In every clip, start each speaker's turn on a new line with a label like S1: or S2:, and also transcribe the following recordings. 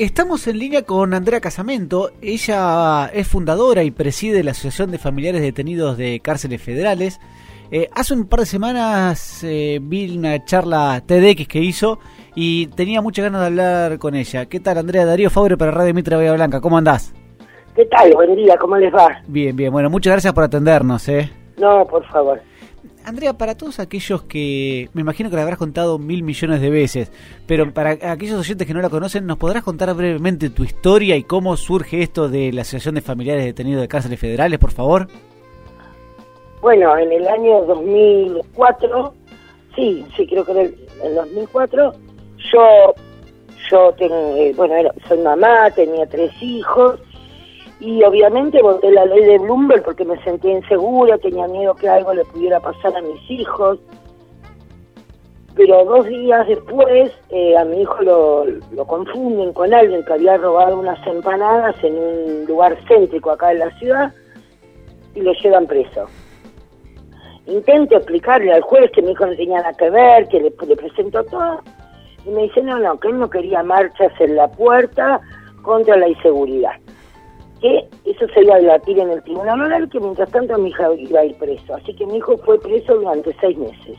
S1: Estamos en línea con Andrea Casamento. Ella es fundadora y preside la Asociación de Familiares Detenidos de Cárceles Federales. Eh, hace un par de semanas eh, vi una charla TEDx que hizo y tenía muchas ganas de hablar con ella. ¿Qué tal, Andrea? Darío Fabre para Radio Mitra Bahía Blanca. ¿Cómo andás?
S2: ¿Qué tal? Buen día, ¿cómo les va?
S1: Bien, bien. Bueno, muchas gracias por atendernos. ¿eh?
S2: No, por favor.
S1: Andrea, para todos aquellos que me imagino que la habrás contado mil millones de veces, pero para aquellos oyentes que no la conocen, ¿nos podrás contar brevemente tu historia y cómo surge esto de la Asociación de Familiares Detenidos de Cárceles Federales, por favor?
S2: Bueno, en el año 2004, sí, sí, creo que en el 2004, yo, yo tengo, eh, bueno, soy mamá, tenía tres hijos, y obviamente voté la ley de Bloomberg porque me sentía insegura, tenía miedo que algo le pudiera pasar a mis hijos. Pero dos días después eh, a mi hijo lo, lo confunden con alguien que había robado unas empanadas en un lugar céntrico acá en la ciudad y lo llevan preso. Intento explicarle al juez que mi hijo no tenía nada que ver, que le, le presento todo, y me dice, no, no, que él no quería marchas en la puerta contra la inseguridad que eso se iba a debatir en el tribunal oral, que mientras tanto mi hija iba a ir preso. Así que mi hijo fue preso durante seis meses.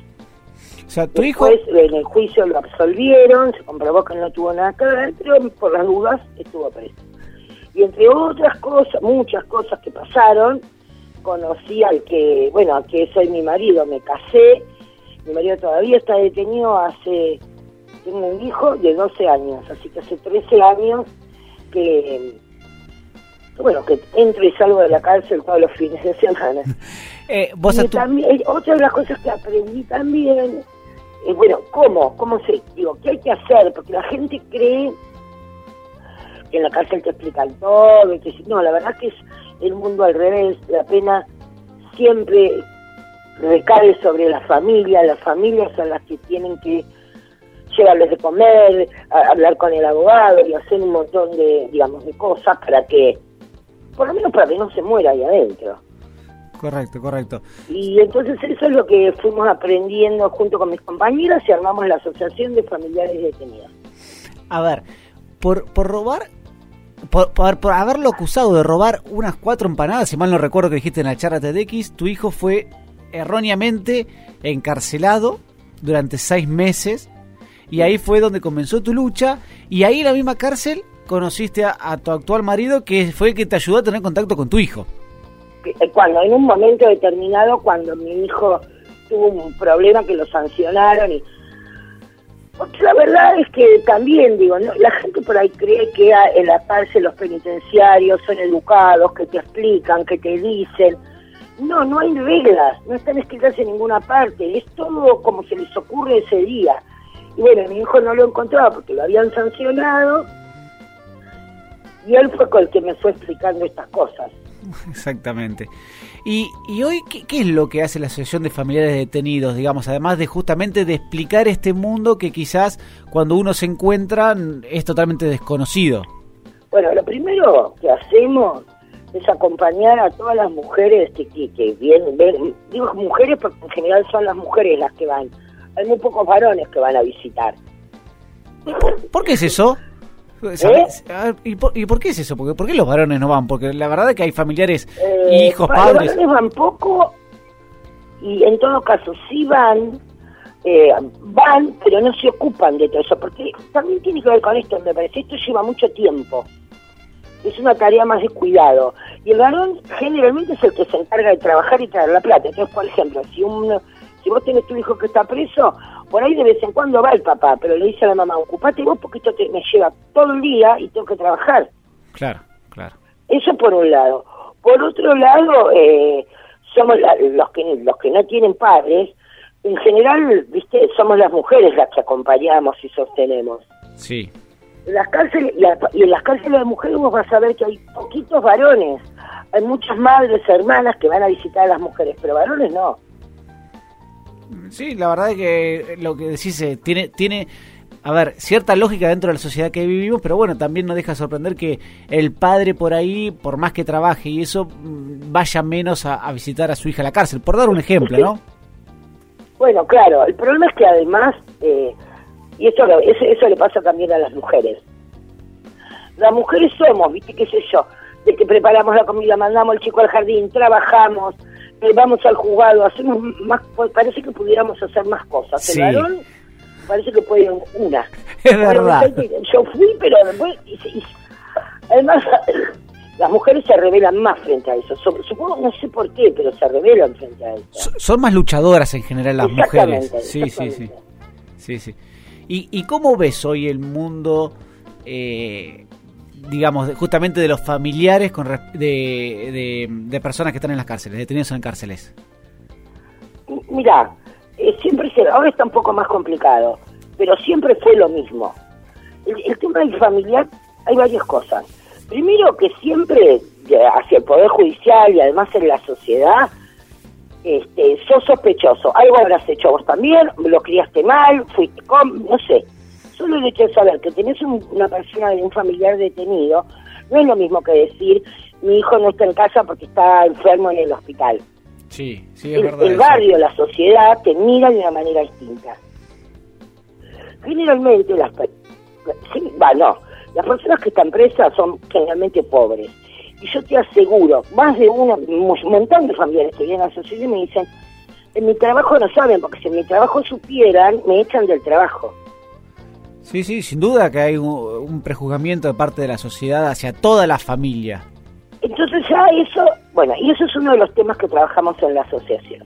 S1: O sea, tu hijo...
S2: en el juicio lo absolvieron, se comprobó que no tuvo nada que ver, pero por las dudas estuvo preso. Y entre otras cosas, muchas cosas que pasaron, conocí al que, bueno, al que soy mi marido, me casé, mi marido todavía está detenido hace, tengo un hijo de 12 años, así que hace 13 años que bueno, que entro y salgo de la cárcel todos los fines de semana.
S1: Eh, ¿vos
S2: y también, otra de las cosas que aprendí también, es bueno, ¿cómo? ¿Cómo se, digo, qué hay que hacer? Porque la gente cree que en la cárcel te explican todo, y que no, la verdad que es el mundo al revés, la pena siempre recae sobre la familia, las familias son las que tienen que llevarles de comer, hablar con el abogado y hacer un montón de, digamos, de cosas para que por lo menos para que no se muera ahí adentro.
S1: Correcto, correcto.
S2: Y entonces eso es lo que fuimos aprendiendo junto con mis compañeras y armamos la Asociación de Familiares Detenidos.
S1: A ver, por, por robar, por, por, haberlo acusado de robar unas cuatro empanadas, si mal no recuerdo que dijiste en la charla TEDx, tu hijo fue erróneamente encarcelado durante seis meses y ahí fue donde comenzó tu lucha y ahí en la misma cárcel conociste a, tu actual marido, que fue el que te ayudó a tener contacto con tu hijo.
S2: Eh, cuando, en un momento determinado, cuando mi hijo tuvo un problema que lo sancionaron y la verdad es que también digo, la gente por ahí cree que en la cárcel los penitenciarios son educados, que te explican, que te dicen. No, no hay reglas, no están escritas en ninguna parte, es todo como se les ocurre ese día. Y bueno, mi hijo no lo encontraba porque lo habían sancionado y él fue con el que me fue explicando estas cosas.
S1: Exactamente. ¿Y, y hoy ¿qué, es lo que hace la Asociación de Familiares Detenidos, digamos, además de justamente de explicar este mundo que quizás cuando uno se encuentra es totalmente desconocido?
S2: Bueno, lo primero que hacemos es acompañar a todas las mujeres que, que, vienen, digo mujeres porque en general son las mujeres las que van, hay muy pocos varones que van a visitar.
S1: ¿Por qué es eso? ¿Eh? ¿Y, por, qué es eso? Porque, ¿Por qué los varones no van? Porque la verdad es que hay familiares, eh, hijos, padres.
S2: Los varones van poco y en todo caso sí van, eh, van, pero no se ocupan de todo eso. Porque también tiene que ver con esto, me parece. Esto lleva mucho tiempo. Es una tarea más de cuidado. Y el varón generalmente es el que se encarga de trabajar y traer la plata. Entonces, por ejemplo, si un si vos tenés tu hijo que está preso, por ahí de vez en cuando va el papá, pero le dice a la mamá, ocupate vos porque esto te, me lleva todo el día y tengo que trabajar.
S1: Claro, claro.
S2: Eso por un lado. Por otro lado, eh, somos los que los que no tienen padres, en general, viste, somos las mujeres las que acompañamos y sostenemos.
S1: Sí.
S2: En las cárceles, y en las cárceles de mujeres vos vas a ver que hay poquitos varones. Hay muchas madres, hermanas que van a visitar a las mujeres, pero varones no.
S1: Sí, la verdad es que lo que decís eh, tiene, tiene, a ver, cierta lógica dentro de la sociedad que vivimos, pero bueno, también nos deja sorprender que el padre por ahí, por más que trabaje y eso, mm, vaya menos a, visitar a su hija a la cárcel, por dar un ejemplo, ¿no?
S2: Bueno, claro, el problema es que además, eh, y eso, eso, le pasa también a las mujeres, Las mujeres somos, viste, qué sé yo, de que preparamos la comida, mandamos al chico al jardín, trabajamos, eh, vamos al juzgado, hacemos más, pues, parece que pudiéramos hacer más cosas.
S1: Sí.
S2: El varón parece que puede una.
S1: Es verdad.
S2: Yo fui, pero después, y- y- además, las mujeres se rebelan más frente a eso. Supongo, no sé por qué, pero se rebelan frente a eso.
S1: So- Son más luchadoras en general las mujeres. Sí, sí, sí. Sí, sí. ¿Y, ¿Y cómo ves hoy el mundo, eh, digamos, justamente de los familiares con de, de, personas que están en las cárceles, detenidos en cárceles?
S2: Mira, eh, siempre se, ahora está un poco más complicado, pero siempre fue lo mismo. El, el tema del familiar, hay varias cosas. Primero que siempre hacia el Poder Judicial y además en la sociedad, este, sos sospechoso. Algo habrás hecho vos también, lo criaste mal, fuiste con, no sé. Solo el hecho de saber que tenés un- una persona, un familiar detenido, no es lo mismo que decir, mi hijo no está en casa porque está enfermo en el hospital
S1: Sí, sí,
S2: el, el barrio, la sociedad te mira de una manera distinta. Generalmente las sí, las personas que están presas son generalmente pobres. Y yo te aseguro, más de uno, un montón de familiares que vienen a la sociedad y me dicen, en mi trabajo no saben, porque si en mi trabajo supieran, me echan del trabajo.
S1: Sí, sí, sin duda que hay un, un prejuzgamiento de parte de la sociedad hacia toda la familia.
S2: Entonces ya eso, bueno, y eso es uno de los temas que trabajamos en la asociación.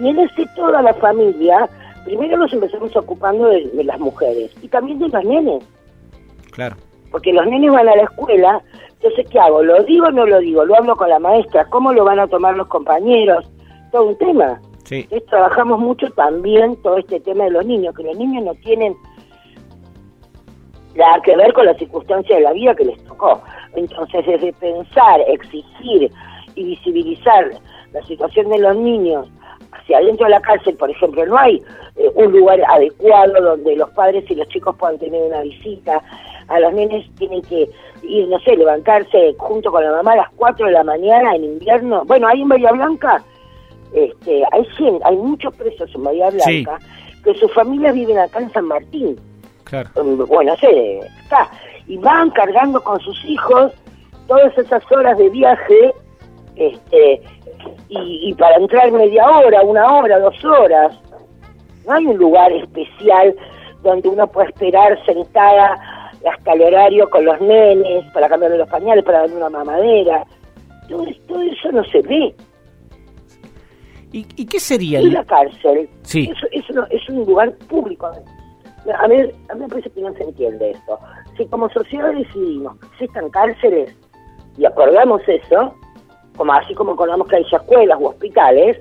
S2: Y en ese toda la familia, primero nos empezamos ocupando de, de las mujeres y también de los nenes,
S1: Claro.
S2: porque los nenes van a la escuela, entonces ¿qué hago? ¿Lo digo o no lo digo? ¿Lo hablo con la maestra? ¿Cómo lo van a tomar los compañeros? Todo un tema.
S1: Sí,
S2: Entonces trabajamos mucho también todo este tema de los niños, que los niños no tienen nada que ver con las circunstancias de la vida que les tocó. Entonces, desde pensar, exigir y visibilizar la situación de los niños hacia adentro de la cárcel, por ejemplo, no hay eh, un lugar adecuado donde los padres y los chicos puedan tener una visita. A los nenes tienen que ir, no sé, levantarse junto con la mamá a las 4 de la mañana en invierno. Bueno, ahí en Bahía Blanca este, hay, hay muchos presos en Bahía
S1: Sí.
S2: Blanca que sus familias viven acá en San Martín
S1: claro.
S2: mm, bueno, no sé, está, y van cargando con sus hijos todas esas horas de viaje, este, y, y para entrar media hora, una hora, dos horas. No hay un lugar especial donde uno pueda esperar sentada hasta el horario con los nenes, para cambiarle los pañales, para darle una mamadera. Todo, todo eso no se ve.
S1: ¿Y, y qué sería
S2: Y la cárcel
S1: Sí.
S2: es, es, es un lugar público. A mí, a mí me parece que no se entiende esto. Si como sociedad decidimos que existan cárceles y acordamos eso, como así como acordamos que hay escuelas u hospitales,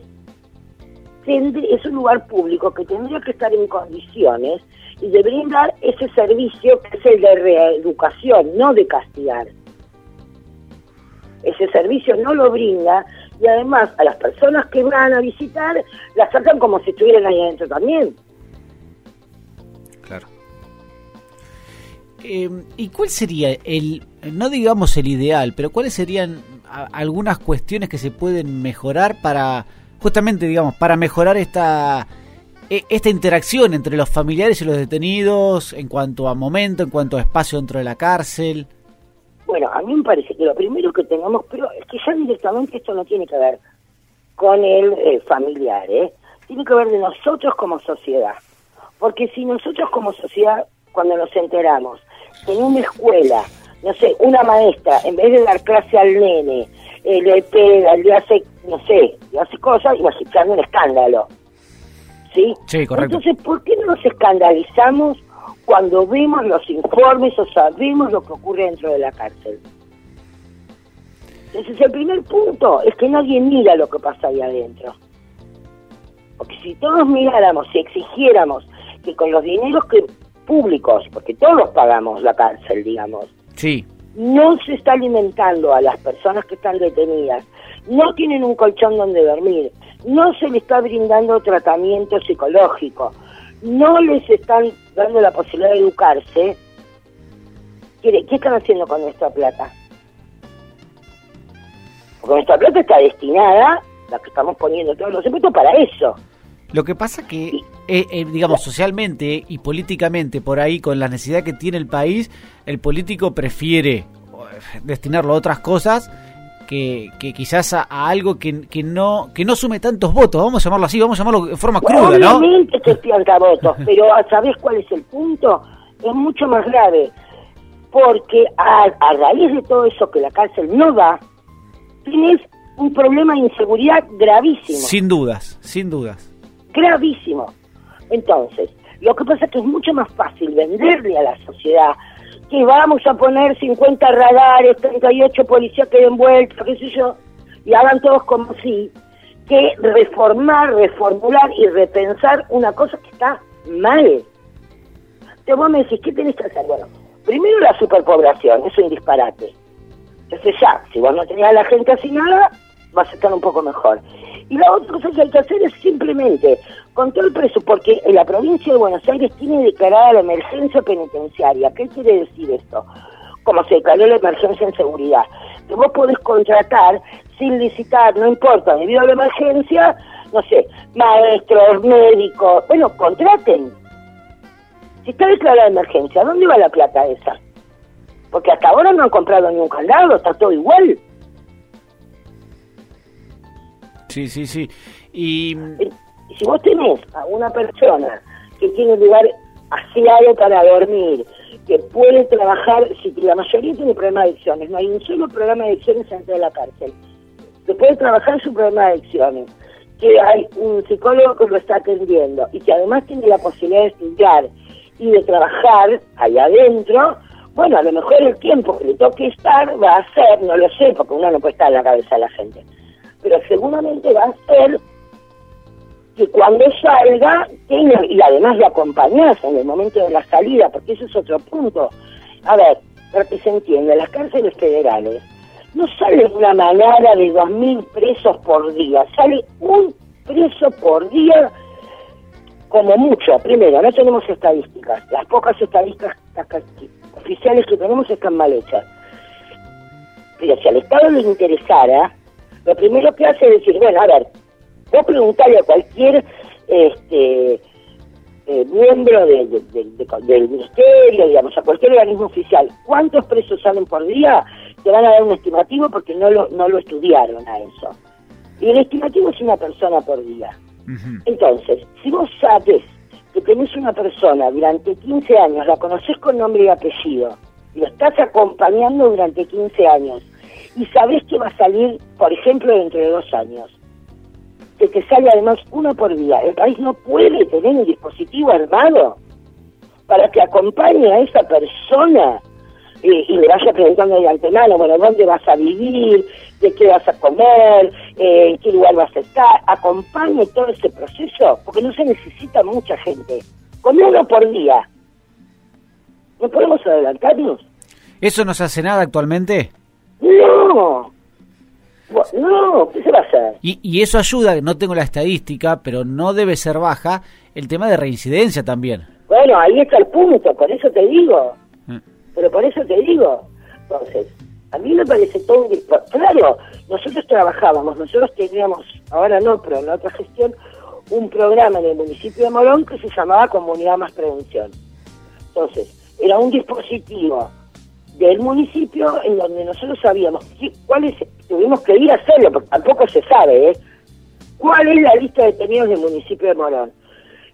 S2: es un lugar público que tendría que estar en condiciones y de brindar ese servicio que es el de reeducación, no de castigar. Ese servicio no lo brinda y además a las personas que van a visitar las tratan como si estuvieran ahí adentro también.
S1: Eh, ¿Y cuál sería el, no digamos el ideal, pero cuáles serían algunas cuestiones que se pueden mejorar para, justamente, digamos, para mejorar esta, e- esta interacción entre los familiares y los detenidos en cuanto a momento, en cuanto a espacio dentro de la cárcel?
S2: Bueno, a mí me parece que lo primero que tengamos, pero es que ya directamente esto no tiene que ver con el eh, familiar, ¿eh? Tiene que ver de nosotros como sociedad. Porque si nosotros como sociedad, cuando nos enteramos en una escuela, no sé, una maestra, en vez de dar clase al nene, eh, le pega, le hace, no sé, le hace cosas, y nos echan un escándalo. ¿Sí?
S1: Sí, correcto.
S2: Entonces, ¿por qué no nos escandalizamos cuando vemos los informes o sabemos lo que ocurre dentro de la cárcel? Entonces, el primer punto es que nadie mira lo que pasa ahí adentro. Porque si todos miráramos, si exigiéramos que con los dineros que públicos, porque todos pagamos la cárcel, digamos,
S1: Sí,
S2: no se está alimentando a las personas que están detenidas, no tienen un colchón donde dormir, no se les está brindando tratamiento psicológico, no les están dando la posibilidad de educarse, ¿qué, qué están haciendo con nuestra plata? Porque nuestra plata está destinada, la que estamos poniendo todos los impuestos, para eso.
S1: Lo que pasa que, eh, eh, digamos, socialmente y políticamente, por ahí, con la necesidad que tiene el país, el político prefiere eh, destinarlo a otras cosas que, que quizás a, algo que, que, no que no sume tantos votos, vamos a llamarlo así, vamos a llamarlo de forma cruda,
S2: ¿no? Obviamente que pierda votos, pero ¿sabés cuál es el punto? Es mucho más grave, porque a, a raíz de todo eso que la cárcel no da, tienes un problema de inseguridad gravísimo.
S1: Sin dudas, sin dudas.
S2: Gravísimo. Entonces, lo que pasa es que es mucho más fácil venderle a la sociedad que vamos a poner 50 radares, 38 policías que den vuelta, qué sé yo, y hagan todos como si, que reformar, reformular y repensar una cosa que está mal. Entonces vos me decís, ¿qué tenés que hacer? Bueno, primero la superpoblación, es un disparate. Entonces ya, si vos no tenías a la gente así nada, vas a estar un poco mejor. Y la otra cosa que hay que hacer es simplemente control preso, porque en la provincia de Buenos Aires tiene declarada la emergencia penitenciaria. ¿Qué quiere decir esto? Como se declaró la emergencia en seguridad. Que vos podés contratar sin licitar, no importa, debido a la emergencia, no sé, maestros, médicos, bueno, contraten. Si está declarada emergencia, ¿dónde va la plata esa? Porque hasta ahora no han comprado ni un candado, está todo igual.
S1: Sí, sí, sí. Y...
S2: Si vos tenés a una persona que tiene un lugar aseado para dormir, que puede trabajar, si la mayoría tiene problemas de adicciones, no hay un solo programa de adicciones dentro de la cárcel, que puede trabajar su problema de adicciones, que hay un psicólogo que lo está atendiendo y que además tiene la posibilidad de estudiar y de trabajar allá adentro, bueno, a lo mejor el tiempo que le toque estar va a ser, no lo sé, porque uno no puede estar en la cabeza de la gente, pero seguramente va a ser que cuando salga tenga, y además le acompañás en el momento de la salida, porque eso es otro punto. A ver, para que se entienda, las cárceles federales no sale una manada de dos mil presos por día, sale un preso por día como mucho. Primero, no tenemos estadísticas, las pocas estadísticas oficiales que tenemos están mal hechas. Pero si al Estado le interesara, lo primero que hace es decir, bueno, a ver, vos preguntarle a cualquier este eh, miembro del ministerio, digamos, a cualquier organismo oficial, ¿cuántos presos salen por día? Te van a dar un estimativo porque no lo, no lo estudiaron a eso. Y el estimativo es una persona por día. Entonces, si vos sabes que tenés una persona durante 15 años, la conoces con nombre y apellido, lo estás acompañando durante 15 años, y sabes que va a salir, por ejemplo, dentro de dos años, que te sale además uno por día. El país no puede tener un dispositivo armado para que acompañe a esa persona eh, y le vaya preguntando de antemano, bueno, ¿dónde vas a vivir? ¿De qué vas a comer? Eh, ¿En qué lugar vas a estar? Acompañe todo ese proceso, porque no se necesita mucha gente. Con uno por día. ¿No podemos adelantarnos?
S1: ¿Eso no se hace nada actualmente?
S2: No. No, ¿qué se va a hacer?
S1: Y, y eso ayuda, no tengo la estadística, pero no debe ser baja, el tema de reincidencia también.
S2: Bueno, ahí está el punto, por eso te digo. Mm. Pero por eso te digo. Entonces, a mí me parece todo un... Claro, nosotros trabajábamos, nosotros teníamos, ahora no, pero en la otra gestión, un programa en el municipio de Morón que se llamaba Comunidad Más Prevención. Entonces, era un dispositivo del municipio en donde nosotros sabíamos cuál es, tuvimos que ir a hacerlo, porque tampoco se sabe, ¿eh? ¿Cuál es la lista de detenidos del municipio de Morón?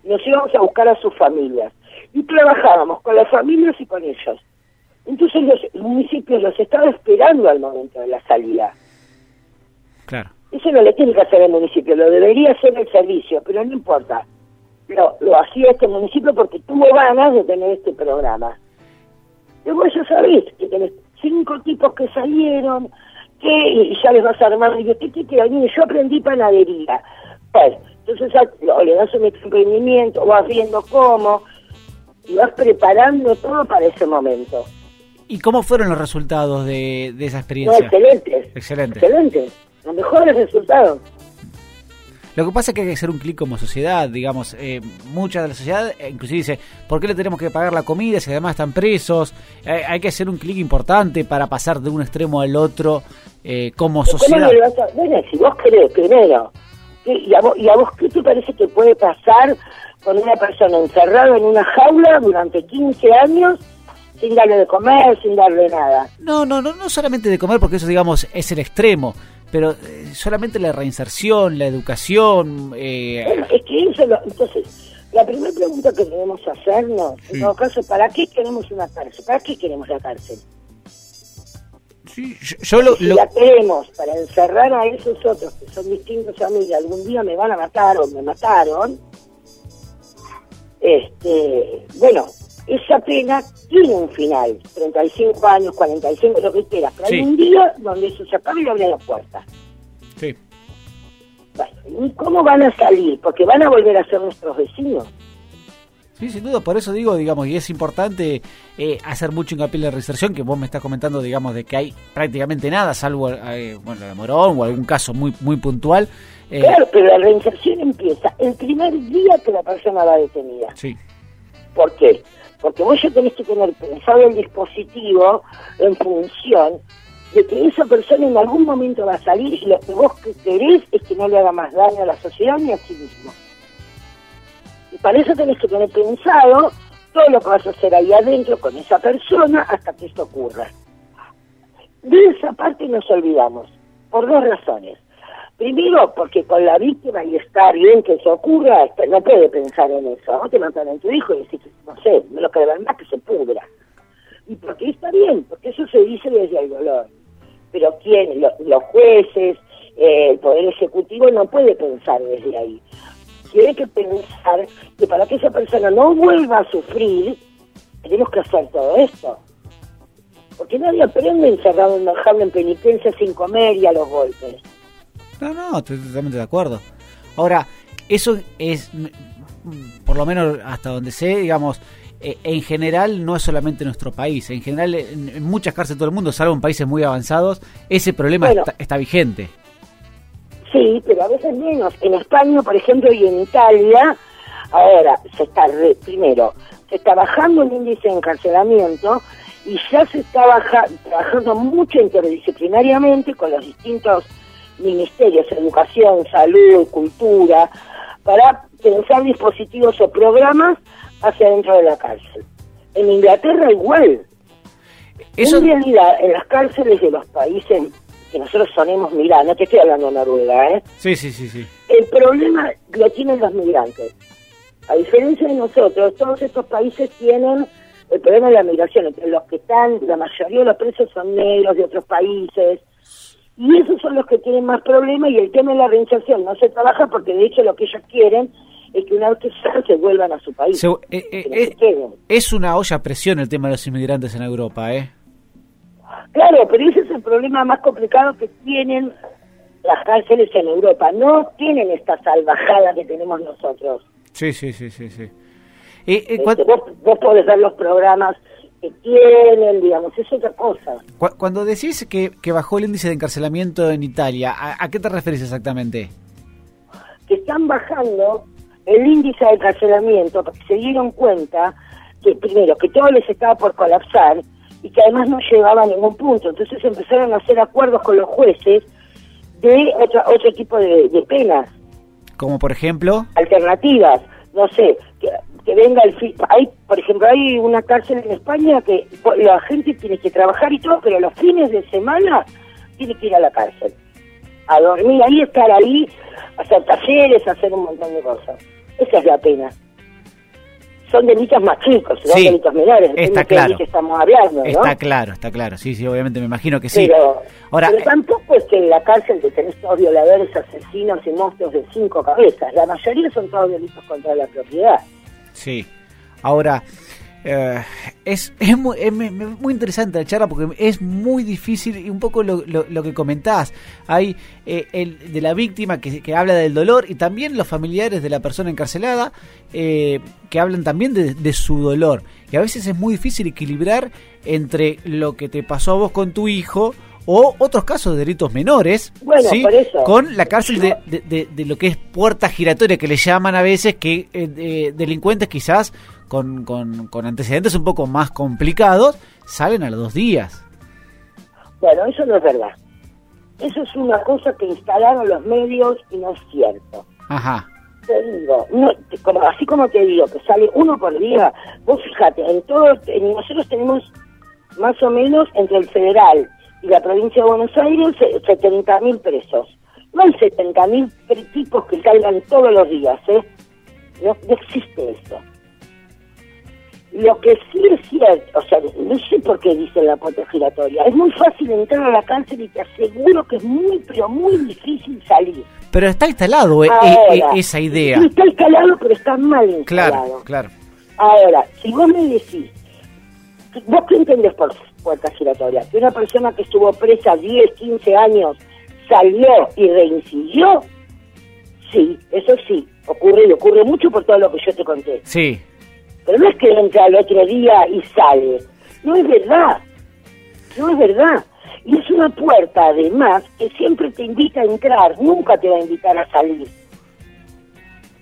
S2: Nos íbamos a buscar a sus familias y trabajábamos con las familias y con ellos. Entonces los municipios los estaba esperando al momento de la salida.
S1: Claro.
S2: Eso no le tiene que hacer el municipio, lo debería hacer el servicio, pero no importa. Lo, lo hacía este municipio porque tuvo ganas de tener este programa. Y vos ya sabés que tenés cinco tipos que salieron, que y ya les vas a armar, y yo, ¿qué, qué, yo aprendí panadería. Pues, entonces o le das un emprendimiento, vas viendo cómo, y vas preparando todo para ese momento.
S1: ¿Y cómo fueron los resultados de, de esa experiencia?
S2: excelentes.
S1: Excelentes.
S2: Excelentes. Los mejores resultados.
S1: Lo que pasa es que hay que hacer un clic como sociedad, digamos, eh, mucha de la sociedad eh, inclusive dice, ¿por qué le tenemos que pagar la comida si además están presos? Eh, hay que hacer un clic importante para pasar de un extremo al otro eh, como sociedad.
S2: bueno, si vos querés primero y, a vos, ¿Y a vos qué te parece que puede pasar con una persona encerrada en una jaula durante 15 años sin darle de comer, sin darle nada?
S1: No, no, no, no solamente de comer, porque eso, digamos, es el extremo, pero eh, solamente la reinserción, la educación.
S2: Eh... Es que eso lo, entonces, la primera pregunta que debemos hacernos, en todo caso, ¿para qué queremos una cárcel? ¿Para qué queremos la cárcel?
S1: Sí, yo, lo,
S2: si la queremos para encerrar a esos otros que son distintos a mí y algún día me van a matar o me mataron, este, bueno, esa pena tiene un final, 35 años, 45, lo que quieras, pero hay un día donde eso se acaba y abre la puerta.
S1: Sí.
S2: Bueno, ¿y cómo van a salir? Porque van a volver a ser nuestros vecinos.
S1: Sí, sin duda, por eso digo, digamos, y es importante eh, hacer mucho hincapié en la reinserción, que vos me estás comentando, digamos, de que hay prácticamente nada, salvo, eh, bueno, la Morón o algún caso muy muy puntual.
S2: Eh, claro, pero la reinserción empieza el primer día que la persona va detenida.
S1: Sí.
S2: ¿Por qué? Porque vos ya tenés que tener pensado el dispositivo en función de que esa persona en algún momento va a salir y lo que vos querés es que no le haga más daño a la sociedad ni a sí mismo. Y para eso tenés que tener pensado todo lo que vas a hacer ahí adentro con esa persona hasta que esto ocurra. De esa parte nos olvidamos, por dos razones. Primero, porque con la víctima y está bien que eso ocurra, este, no puede pensar en eso. No te matan a tu hijo y decís, no sé, me lo que más que se pudra. Y porque está bien, porque eso se dice desde el dolor. Pero quién, los jueces, eh, el Poder Ejecutivo no puede pensar desde ahí tiene que pensar que para que esa persona no vuelva a sufrir, tenemos que hacer todo esto. Porque nadie aprende encerrado en jaula en penitencia sin comer y a los golpes.
S1: No, no, estoy totalmente de acuerdo. Ahora, eso es, por lo menos hasta donde sé, digamos, eh, en general no es solamente nuestro país, en general en, muchas cárceles de todo el mundo, salvo en países muy avanzados, ese problema está vigente.
S2: Sí, pero a veces menos. En España, por ejemplo, y en Italia, ahora se está, primero, se está bajando el índice de encarcelamiento y ya se está trabajando mucho interdisciplinariamente con los distintos ministerios, educación, salud, cultura, para pensar dispositivos o programas hacia dentro de la cárcel. En Inglaterra igual. En realidad, en las cárceles de los países que nosotros sonemos mirar, no te estoy hablando de Noruega, ¿eh?
S1: Sí, sí, sí, sí.
S2: El problema lo tienen los migrantes. A diferencia de nosotros, todos estos países tienen el problema de la migración, entre los que están, la mayoría de los presos son negros de otros países, y esos son los que tienen más problemas y el tema de la reinserción no se trabaja porque de hecho lo que ellos quieren es que una vez que se vuelvan a su país. Eh,
S1: eh, eh, es una olla a presión el tema de los inmigrantes en Europa, ¿eh?
S2: Claro, pero ese es el problema más complicado que tienen las cárceles en Europa. No tienen esta salvajada que tenemos nosotros.
S1: Sí, sí, sí, sí. sí.
S2: Este, vos, podés ver los programas que tienen, digamos, es otra cosa.
S1: Cuando decís que, que bajó el índice de encarcelamiento en Italia, ¿a, qué te refieres exactamente?
S2: Que están bajando el índice de encarcelamiento porque se dieron cuenta que, primero, que todo les estaba por colapsar y que además no llegaba a ningún punto. Entonces empezaron a hacer acuerdos con los jueces de otro, otro tipo de, penas.
S1: Como por ejemplo.
S2: Alternativas, no sé, que, venga el fin. Hay, por ejemplo, hay una cárcel en España que la gente tiene que trabajar y todo, pero los fines de semana tiene que ir a la cárcel. A dormir ahí, estar ahí, hacer talleres, hacer un montón de cosas. Esa es la pena son delitos más chicos, son delitos menores.
S1: Está claro.
S2: Que estamos hablando, ¿no?
S1: Está claro, está claro. Sí, sí, obviamente me imagino que sí.
S2: Pero, Ahora, pero tampoco es que en la cárcel te tenés todos violadores, asesinos y monstruos de cinco cabezas. La mayoría son todos delitos contra la propiedad.
S1: Sí. Ahora, eh, es, es, muy, muy, interesante la charla porque es muy difícil y un poco lo, lo, que comentás. Hay eh, el de la víctima que, que, habla del dolor y también los familiares de la persona encarcelada eh, que hablan también de, su dolor. Y a veces es muy difícil equilibrar entre lo que te pasó a vos con tu hijo o otros casos de delitos menores con la cárcel de, de, de, lo que es puerta giratoria que le llaman a veces que delincuentes quizás con, con, antecedentes un poco más complicados, salen a los dos días.
S2: Bueno, eso no es verdad. Eso es una cosa que instalaron los medios y no es cierto.
S1: Ajá.
S2: Te digo, no, como, así como te digo, que sale uno por día, vos fíjate, en todo, en, nosotros tenemos más o menos entre el federal y la provincia de Buenos Aires 70 mil presos. No hay 70 mil tipos que caigan todos los días, ¿eh? No, no existe eso. Lo que sí es cierto, o sea, no sé por qué dicen la puerta giratoria. Es muy fácil entrar a la cárcel y te aseguro que es muy, pero muy difícil salir.
S1: Pero está instalado eh,
S2: Ahora,
S1: eh, eh, esa idea.
S2: Sí, está instalado, pero está mal instalado.
S1: Claro, claro.
S2: Ahora, si vos me decís, ¿vos qué entendés por puerta giratoria? Que una persona que estuvo presa 10, 15 años salió y reincidió. Sí, eso sí, ocurre y ocurre mucho por todo lo que yo te conté.
S1: Sí.
S2: Pero no es que entra al otro día y sale. No es verdad. No es verdad. Y es una puerta, además, que siempre te invita a entrar, nunca te va a invitar a salir.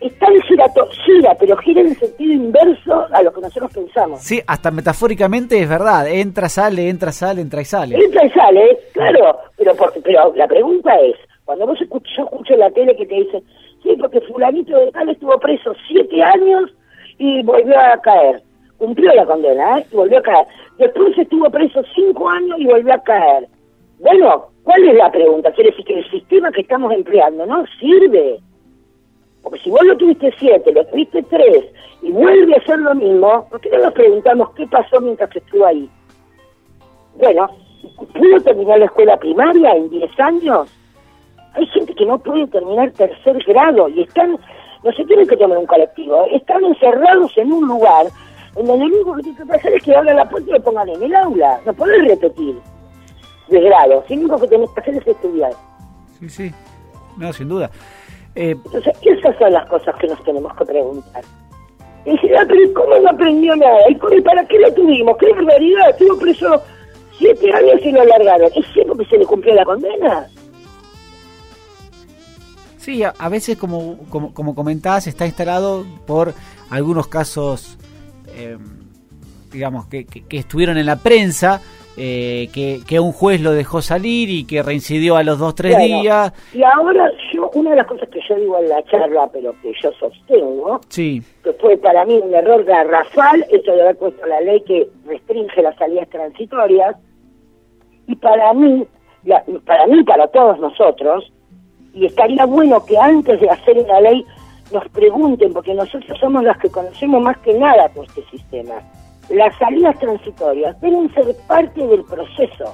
S2: Está en girato, gira, pero gira en sentido inverso a lo que nosotros pensamos.
S1: Sí, hasta metafóricamente es verdad. Entra, sale, entra, sale, entra y sale.
S2: Entra y sale, claro. Pero, porque, pero la pregunta es, cuando vos escuchas, yo escucho en la tele que te dicen, sí, porque fulanito de tal estuvo preso siete años y volvió a caer. Cumplió la condena, ¿eh? Y volvió a caer. Después estuvo preso cinco años y volvió a caer. Bueno, ¿cuál es la pregunta? Quiere decir que el sistema que estamos empleando no sirve. Porque si vos lo tuviste siete, lo tuviste tres, y vuelve a hacer lo mismo, ¿por qué no nos preguntamos qué pasó mientras estuvo ahí? Bueno, ¿pudo terminar la escuela primaria en 10 años? Hay gente que no puede terminar tercer grado y están, no se tienen que tomar un colectivo, ¿eh? están encerrados en un lugar en donde lo único que tiene que pasar es que abran la puerta y lo pongan en el aula. No podés repetir de grado, lo único que tenés que hacer es estudiar.
S1: Sí, sí. No, sin duda. Eh,
S2: Entonces, esas son las cosas que nos tenemos que preguntar. Y dice, ah, pero ¿cómo no aprendió nada? ¿Y para qué lo tuvimos? ¿Qué barbaridad? Estuvo preso siete años y lo alargaron. ¿Es cierto que se le cumplió la condena?
S1: Sí, a, a veces, como, como, como comentás, está instalado por algunos casos, eh, digamos, que, que- que estuvieron en la prensa, eh, que, que un juez lo dejó salir y que reincidió a los dos, tres
S2: Bueno,
S1: días.
S2: Y ahora, yo una de las cosas que yo digo en la charla, pero que yo sostengo,
S1: Sí,
S2: que fue para mí un error garrafal, esto de haber puesto la ley que restringe las salidas transitorias, y para mí, la- para mí, para todos nosotros, y estaría bueno que antes de hacer una ley nos pregunten, porque nosotros somos las que conocemos más que nada todo este sistema. Las salidas transitorias deben ser parte del proceso.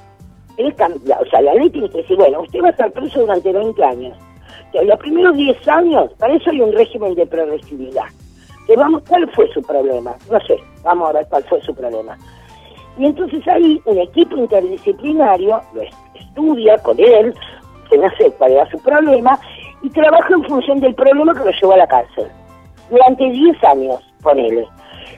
S2: Cambiar, o sea, la ley tiene que decir, bueno, usted va a estar preso durante 20 años. Pero los primeros 10 años, para eso hay un régimen de progresividad. Que vamos, ¿Cuál fue su problema? No sé, vamos a ver cuál fue su problema. Y entonces ahí un equipo interdisciplinario lo es- estudia con él, que no cuál era su problema, y trabaja en función del problema que lo llevó a la cárcel. Durante 10 años, ponele.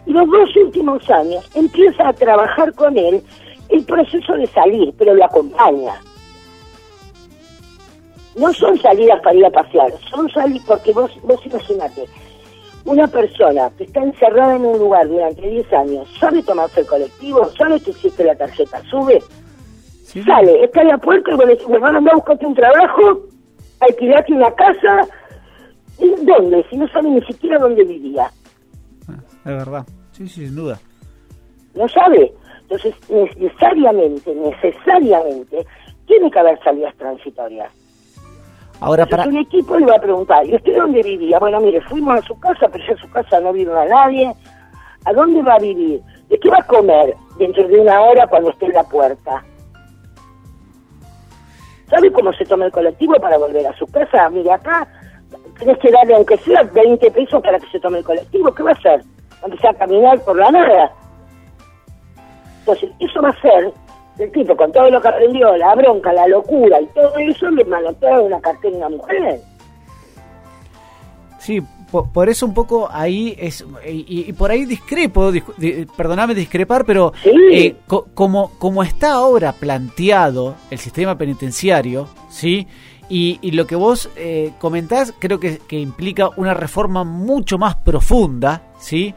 S2: Y los dos últimos años empieza a trabajar con él el proceso de salir, pero lo acompaña. No son salidas para ir a pasear, son salidas porque vos, vos imaginate, una persona que está encerrada en un lugar durante 10 años, sabe tomarse el colectivo, sabe que existe la tarjeta, sube,
S1: sí.
S2: sale, está en la puerta y vos decís, me van a buscarte un trabajo, alquilarte una casa, ¿y ¿dónde? Si no sabe ni siquiera dónde vivía,
S1: Es verdad. Sí, sí, sin duda.
S2: no sabe. Entonces, necesariamente, necesariamente, tiene que haber salidas transitorias.
S1: Ahora,
S2: Entonces,
S1: para.
S2: un equipo le va a preguntar, ¿y usted dónde vivía? Bueno, mire, fuimos a su casa, pero ya en su casa no vive a nadie. ¿A dónde va a vivir? ¿De qué va a comer dentro de una hora cuando esté en la puerta? ¿Sabe cómo se toma el colectivo para volver a su casa? Mire, acá tenés que darle, aunque sea 20 pesos para que se tome el colectivo. ¿Qué va a hacer? ¿Va a empezar a caminar por la nada? Entonces, eso va a ser el tipo con todo lo que aprendió, la bronca, la locura y todo eso, le manotea una cartera a una mujer.
S1: Sí, por, por eso un poco ahí es. Y, y por ahí discrepo, discu- di- perdoname discrepar, pero
S2: Sí.
S1: eh, co- como, como está ahora planteado el sistema penitenciario, ¿sí? Y, y lo que vos eh, comentás creo que, que implica una reforma mucho más profunda, ¿sí?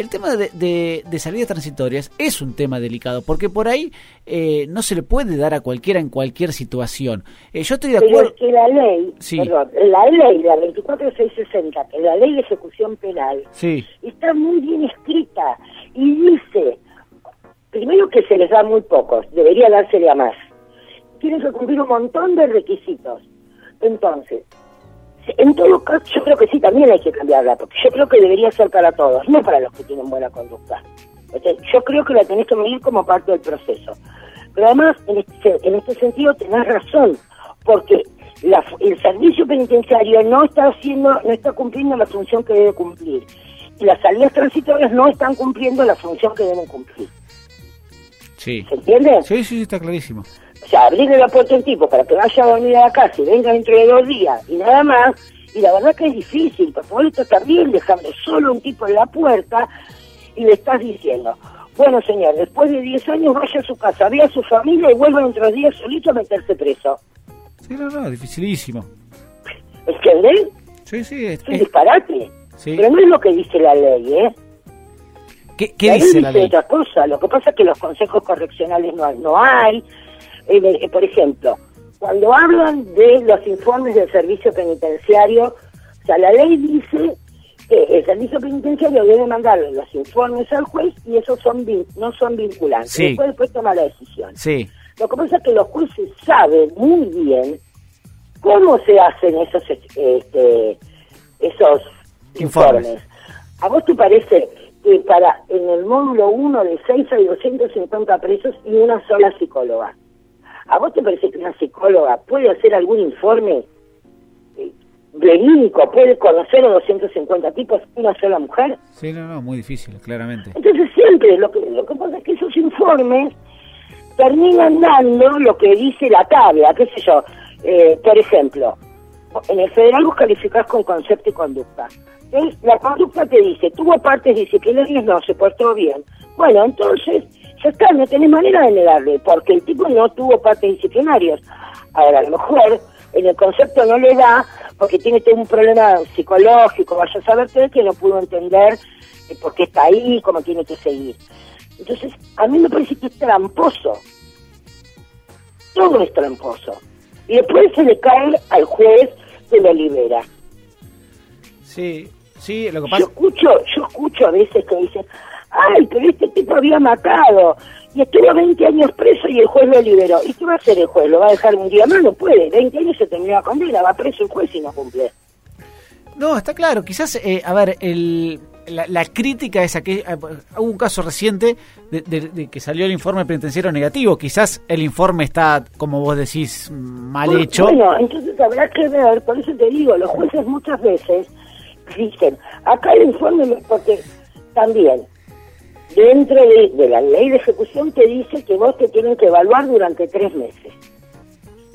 S1: El tema de, de, salidas transitorias es un tema delicado, porque por ahí eh, no se le puede dar a cualquiera en cualquier situación. Eh, yo estoy de acuerdo...
S2: Pero es que la ley, perdón, la ley, la 24660, que es la ley de ejecución penal,
S1: sí.
S2: está muy bien escrita y dice, primero que se les da muy pocos, debería dársele a más. Tienen que cumplir un montón de requisitos. Entonces, en todo caso, yo creo que sí, también hay que cambiarla, porque yo creo que debería ser para todos, no para los que tienen buena conducta. yo creo que la tenés que medir como parte del proceso. Pero además, en este, en este sentido, tenés razón, porque el servicio penitenciario no está haciendo, no está cumpliendo la función que debe cumplir. Y las salidas transitorias no están cumpliendo la función que deben cumplir.
S1: Sí.
S2: ¿Se entiende?
S1: Sí, sí, está clarísimo.
S2: O sea, abrirle la puerta a un tipo para que vaya a dormir a la casa y venga dentro de dos días y nada más, y la verdad que es difícil, porque vos esto también dejando solo un tipo en la puerta y le estás diciendo, bueno señor, después de 10 años vaya a su casa, vea a su familia y vuelva dentro de días solito a meterse preso.
S1: Sí, no, no, dificilísimo.
S2: ¿Entendés?
S1: Sí, sí.
S2: Es, un disparate.
S1: Sí.
S2: Pero no es lo que dice la ley, ¿eh?
S1: ¿Qué, qué dice la ley?
S2: otra cosa. Lo que pasa es que los consejos correccionales no, no hay, eh, por ejemplo, cuando hablan de los informes del servicio penitenciario, o sea, la ley dice que el servicio penitenciario debe mandarle los informes al juez y esos son no son vinculantes.
S1: Sí.
S2: Después, después toma la decisión.
S1: Sí.
S2: Lo que pasa es que los jueces saben muy bien cómo se hacen esos este, esos informes. ¿A vos te parece que para en el módulo 1 de 6 hay 250 presos y una sola psicóloga? ¿A vos te parece que una psicóloga puede hacer algún informe eh, verídico, puede conocer a 250 tipos una sola mujer?
S1: Sí, no, no, muy difícil, claramente.
S2: Entonces siempre lo que, lo que pasa es que esos informes terminan dando lo que dice la tabla, qué sé yo. Eh, por ejemplo, en el federal vos calificás con concepto y conducta. La conducta te dice, tuvo partes disciplinarias, no, se portó bien. Bueno, entonces ya está, no tenés manera de negarle, porque el tipo no tuvo partes disciplinarias. Ahora, a lo mejor en el concepto no le da, porque tiene un problema psicológico, vaya a saber qué, que no pudo entender eh, por qué está ahí, cómo tiene que seguir. Entonces, a mí me parece que es tramposo. Todo es tramposo. Y después se le cae al juez que lo libera.
S1: Sí, sí, lo que pasa...
S2: Yo escucho, yo escucho a veces que dicen, ay, pero este tipo había matado y estuvo 20 años preso y el juez lo liberó. ¿Y qué va a hacer el juez? ¿Lo va a dejar un día más? No puede. 20 años se terminó la condena, va preso el juez y no cumple.
S1: No, está claro. Quizás, eh, a ver, el, la, crítica es que eh, hubo un caso reciente de, que salió el informe penitenciario negativo. Quizás el informe está, como vos decís, mal hecho.
S2: Bueno, entonces habrá que ver, por eso te digo, los jueces muchas veces dicen, acá el informe, porque también dentro de, la ley de ejecución te dice que vos te tienen que evaluar durante tres meses.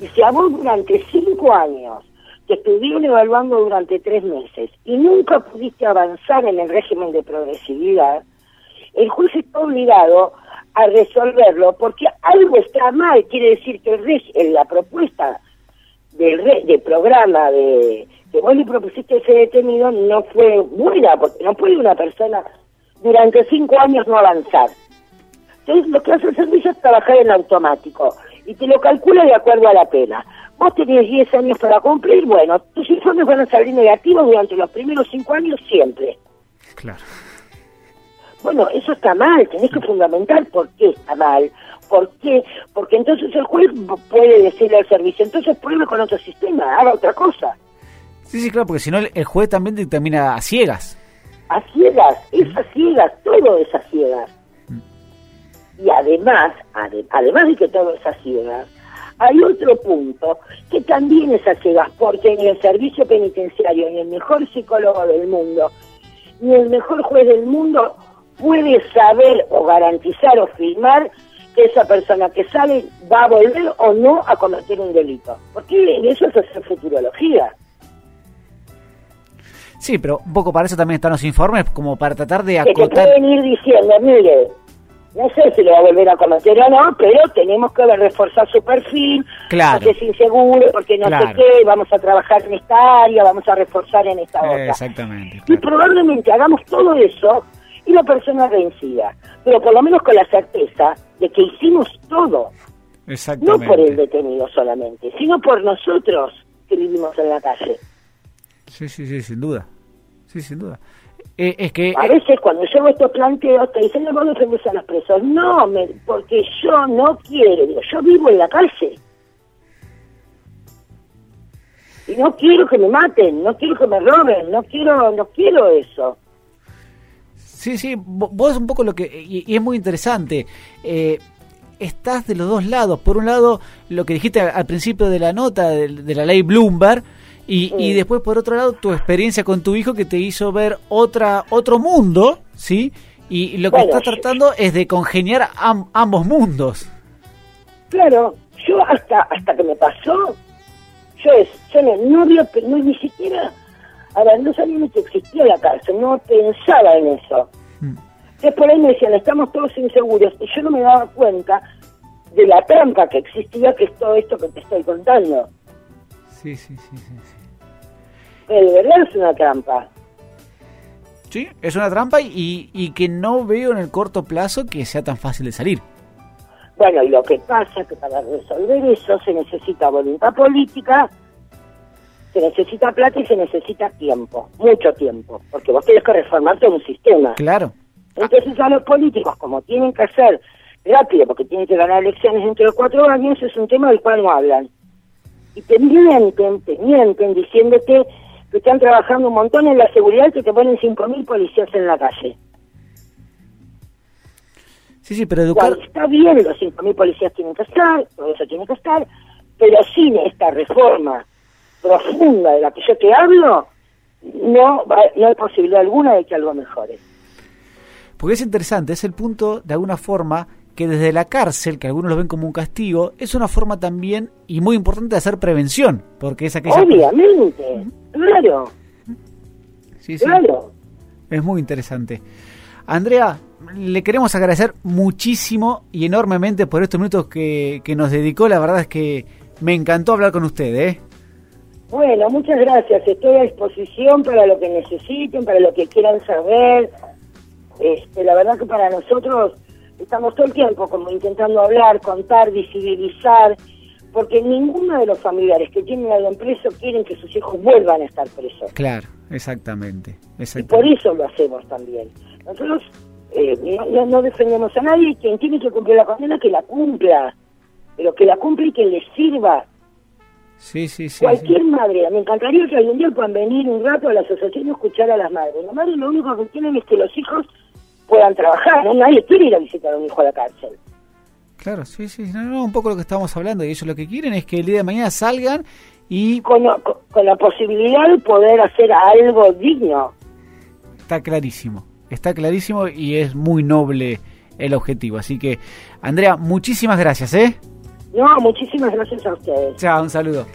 S2: Y si a vos durante cinco años te estuvieron evaluando durante tres meses y nunca pudiste avanzar en el régimen de progresividad, el juez está obligado a resolverlo porque algo está mal. Quiere decir que el la propuesta del, del programa de que vos le propusiste a ese detenido no fue buena, porque no puede una persona durante cinco años no avanzar. Entonces lo que hace el servicio es trabajar en automático y te lo calcula de acuerdo a la pena. Vos tenés 10 años para cumplir, bueno, tus informes van a salir negativos durante los primeros cinco años siempre.
S1: Claro.
S2: Bueno, eso está mal, tenés que fundamentar por qué está mal. ¿Por qué? Porque entonces el juez puede decirle al servicio, entonces pruebe con otro sistema, haga otra cosa.
S1: Sí, sí, claro, porque si no el juez también determina a ciegas
S2: a ciegas, es a ciegas, todo es a ciegas. Y además, además de que todo es a ciegas, hay otro punto que también es a ciegas, porque ni el servicio penitenciario, ni el mejor psicólogo del mundo, ni el mejor juez del mundo puede saber o garantizar o firmar que esa persona que sale va a volver o no a cometer un delito. Porque eso es hacer futurología.
S1: Sí, pero un poco para eso también están los informes, como para tratar de acotar...
S2: Que te pueden ir diciendo, mire, no sé si lo va a volver a cometer o no, pero tenemos que reforzar su perfil,
S1: claro.
S2: porque es inseguro, porque no sé qué, vamos a trabajar en esta área, vamos a reforzar en esta otra.
S1: Exactamente.
S2: Y probablemente hagamos todo eso y la persona vencida. Pero por lo menos con la certeza de que hicimos todo. No por el detenido solamente, sino por nosotros que vivimos en la calle.
S1: Sí, sí, sí, sin duda. Sí, sin duda. Eh, es que
S2: a veces cuando yo estos planteos te dicen vos defendés a los presos no me, porque yo no quiero yo vivo en la calle. Y no quiero que me maten no quiero que me roben no quiero no quiero eso.
S1: Sí sí vos un poco lo que y, es muy interesante eh, estás de los dos lados. Por un lado lo que dijiste al principio de la nota de la ley Bloomberg y, y, después, por otro lado, tu experiencia con tu hijo que te hizo ver otra otro mundo, ¿sí? Y lo que estás tratando es de congeniar ambos mundos.
S2: Claro, yo hasta hasta que me pasó, yo, yo no, no, no ni siquiera, ahora no sabía ni que existía la cárcel, no pensaba en eso. Mm. Entonces por ahí me decían, estamos todos inseguros, y yo no me daba cuenta de la trampa que existía, que es todo esto que te estoy contando.
S1: Sí, sí, sí, sí.
S2: De verdad es una trampa.
S1: Sí, es una trampa y, y que no veo en el corto plazo que sea tan fácil de salir.
S2: Bueno, y lo que pasa es que para resolver eso se necesita voluntad política, se necesita plata y se necesita tiempo, mucho tiempo, porque vos tenés que reformar todo un sistema.
S1: Claro.
S2: Entonces a los políticos, como tienen que hacer rápido, porque tienen que ganar elecciones dentro de cuatro años, es un tema del cual no hablan y te mienten, te mienten diciéndote que están trabajando un montón en la seguridad que te ponen 5.000 policías en la calle.
S1: Sí, sí, pero educar...
S2: está bien, los 5.000 policías tienen que estar, todo eso tiene que estar, pero sin esta reforma profunda de la que yo te hablo, no, no hay posibilidad alguna de que algo mejore.
S1: Porque es interesante, es el punto, de alguna forma, que desde la cárcel, que algunos lo ven como un castigo, es una forma también y muy importante de hacer prevención, porque es aquella...
S2: Obviamente, claro.
S1: Sí, sí. Claro. Es muy interesante. Andrea, le queremos agradecer muchísimo y enormemente por estos minutos que, que nos dedicó. La verdad es que me encantó hablar con usted. ¿eh?
S2: Bueno, muchas gracias. Estoy a disposición para lo que necesiten, para lo que quieran saber. Este, la verdad que para nosotros estamos todo el tiempo como intentando hablar, contar, visibilizar, porque ninguno de los familiares que tienen algún preso quieren que sus hijos vuelvan a estar presos.
S1: Claro, exactamente.
S2: Y por eso lo hacemos también. Nosotros eh, no, defendemos a nadie, quien tiene que cumplir la condena, que la cumpla, pero que la cumpla y que le sirva.
S1: Sí, sí, sí.
S2: Cualquier madre, me encantaría que algún día puedan venir un rato a la asociación y escuchar a las madres. Las madres lo único que tienen es que los hijos puedan trabajar, ¿no? Nadie quiere ir a visitar a un hijo a la cárcel.
S1: Claro, sí, sí, no, no, un poco lo que estamos hablando, y ellos lo que quieren es que el día de mañana salgan y...
S2: Con, con, la posibilidad de poder hacer algo digno.
S1: Está clarísimo, está clarísimo y es muy noble el objetivo. Así que, Andrea, muchísimas gracias, ¿eh?
S2: No, muchísimas gracias a ustedes.
S1: Chao, un saludo.